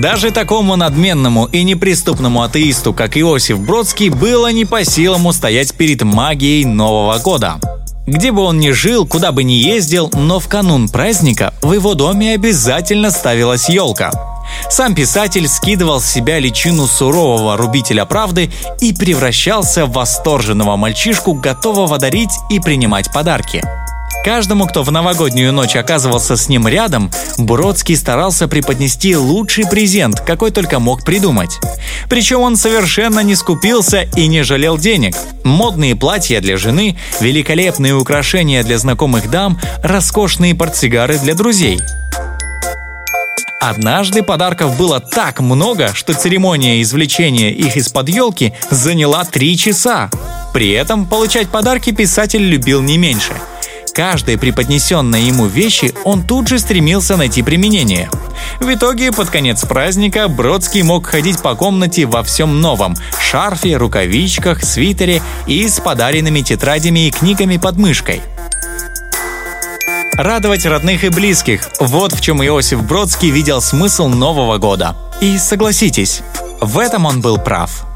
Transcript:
Даже такому надменному и неприступному атеисту, как Иосиф Бродский, было не по силам устоять перед магией Нового года. Где бы он ни жил, куда бы ни ездил, но в канун праздника в его доме обязательно ставилась елка. Сам писатель скидывал с себя личину сурового рубителя правды и превращался в восторженного мальчишку, готового дарить и принимать подарки. Каждому, кто в новогоднюю ночь оказывался с ним рядом, Бродский старался преподнести лучший презент, какой только мог придумать. Причем он совершенно не скупился и не жалел денег. Модные платья для жены, великолепные украшения для знакомых дам, роскошные портсигары для друзей. Однажды подарков было так много, что церемония извлечения их из-под елки заняла три часа. При этом получать подарки писатель любил не меньше – каждой преподнесенной ему вещи он тут же стремился найти применение. В итоге, под конец праздника, Бродский мог ходить по комнате во всем новом – шарфе, рукавичках, свитере и с подаренными тетрадями и книгами под мышкой. Радовать родных и близких – вот в чем Иосиф Бродский видел смысл Нового года. И согласитесь, в этом он был прав –